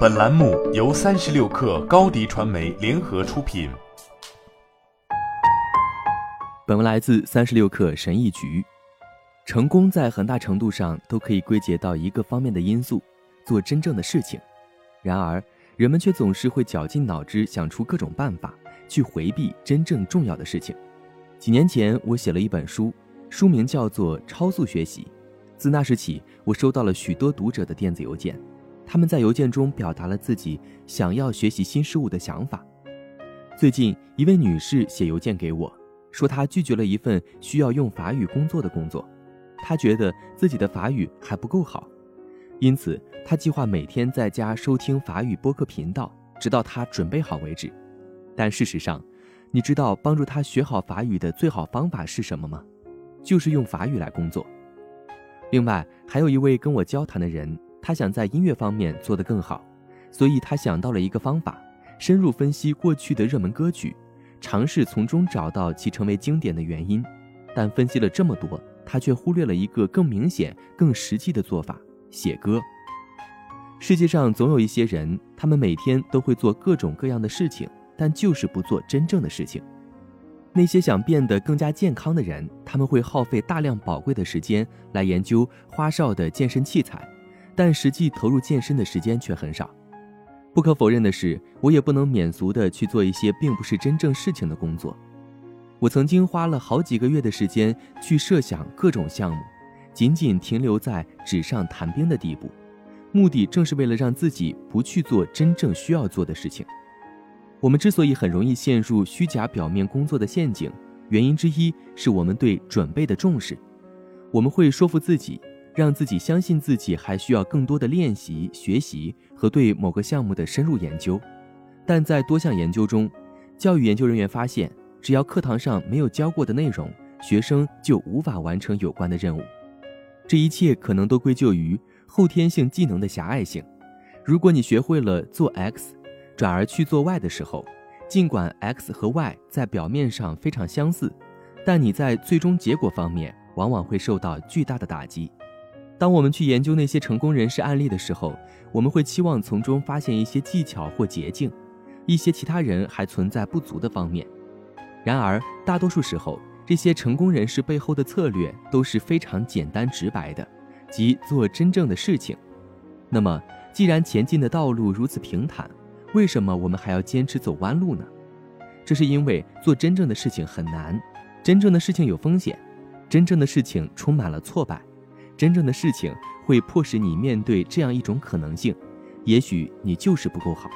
本栏目由三十六氪高低传媒联合出品。本文来自三十六氪神译局。成功在很大程度上都可以归结到一个方面的因素：做真正的事情。然而，人们却总是会绞尽脑汁想出各种办法去回避真正重要的事情。几年前，我写了一本书，书名叫做《超速学习》。自那时起，我收到了许多读者的电子邮件，他们在邮件中表达了自己想要学习新事物的想法。最近，一位女士写邮件给我，说她拒绝了一份需要用法语工作的工作，她觉得自己的法语还不够好，因此她计划每天在家收听法语播客频道，直到她准备好为止。但事实上，你知道帮助她学好法语的最好方法是什么吗？就是用法语来工作。另外，还有一位跟我交谈的人，他想在音乐方面做得更好，所以他想到了一个方法：深入分析过去的热门歌曲，尝试从中找到其成为经典的原因。但分析了这么多，他却忽略了一个更明显、更实际的做法——写歌。世界上总有一些人，他们每天都会做各种各样的事情，但就是不做真正的事情。那些想变得更加健康的人，他们会耗费大量宝贵的时间来研究花哨的健身器材，但实际投入健身的时间却很少。不可否认的是，我也不能免俗的去做一些并不是真正事情的工作。我曾经花了好几个月的时间去设想各种项目，仅仅停留在纸上谈兵的地步，目的正是为了让自己不去做真正需要做的事情。我们之所以很容易陷入虚假表面工作的陷阱，原因之一是我们对准备的重视。我们会说服自己，让自己相信自己还需要更多的练习、学习和对某个项目的深入研究。但在多项研究中，教育研究人员发现，只要课堂上没有教过的内容，学生就无法完成有关的任务。这一切可能都归咎于后天性技能的狭隘性。如果你学会了做 X，转而去做 Y 的时候，尽管 X 和 Y 在表面上非常相似，但你在最终结果方面往往会受到巨大的打击。当我们去研究那些成功人士案例的时候，我们会期望从中发现一些技巧或捷径，一些其他人还存在不足的方面。然而，大多数时候，这些成功人士背后的策略都是非常简单直白的，即做真正的事情。那么，既然前进的道路如此平坦，为什么我们还要坚持走弯路呢？这是因为做真正的事情很难，真正的事情有风险，真正的事情充满了挫败，真正的事情会迫使你面对这样一种可能性：也许你就是不够好。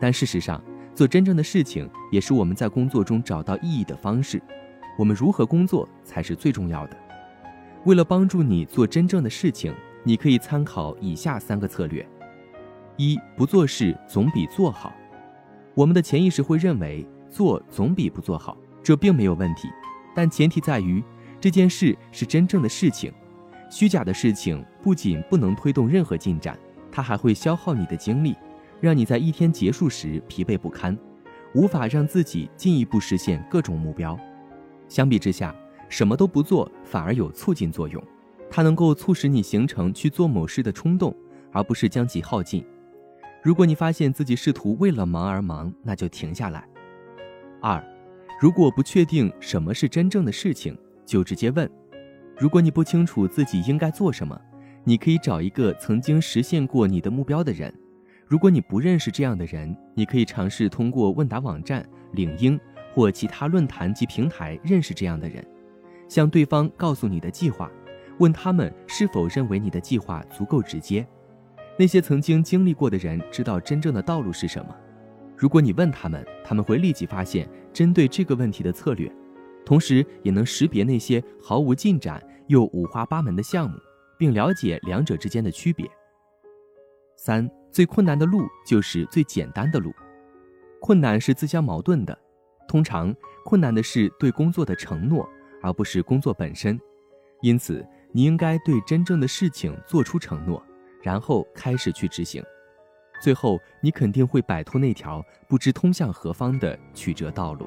但事实上，做真正的事情也是我们在工作中找到意义的方式。我们如何工作才是最重要的。为了帮助你做真正的事情，你可以参考以下三个策略。一不做事总比做好，我们的潜意识会认为做总比不做好，这并没有问题，但前提在于这件事是真正的事情。虚假的事情不仅不能推动任何进展，它还会消耗你的精力，让你在一天结束时疲惫不堪，无法让自己进一步实现各种目标。相比之下，什么都不做反而有促进作用，它能够促使你形成去做某事的冲动，而不是将其耗尽。如果你发现自己试图为了忙而忙，那就停下来。二，如果不确定什么是真正的事情，就直接问。如果你不清楚自己应该做什么，你可以找一个曾经实现过你的目标的人。如果你不认识这样的人，你可以尝试通过问答网站、领英或其他论坛及平台认识这样的人，向对方告诉你的计划，问他们是否认为你的计划足够直接。那些曾经经历过的人知道真正的道路是什么。如果你问他们，他们会立即发现针对这个问题的策略，同时也能识别那些毫无进展又五花八门的项目，并了解两者之间的区别。三，最困难的路就是最简单的路。困难是自相矛盾的，通常困难的是对工作的承诺，而不是工作本身。因此，你应该对真正的事情做出承诺。然后开始去执行，最后你肯定会摆脱那条不知通向何方的曲折道路。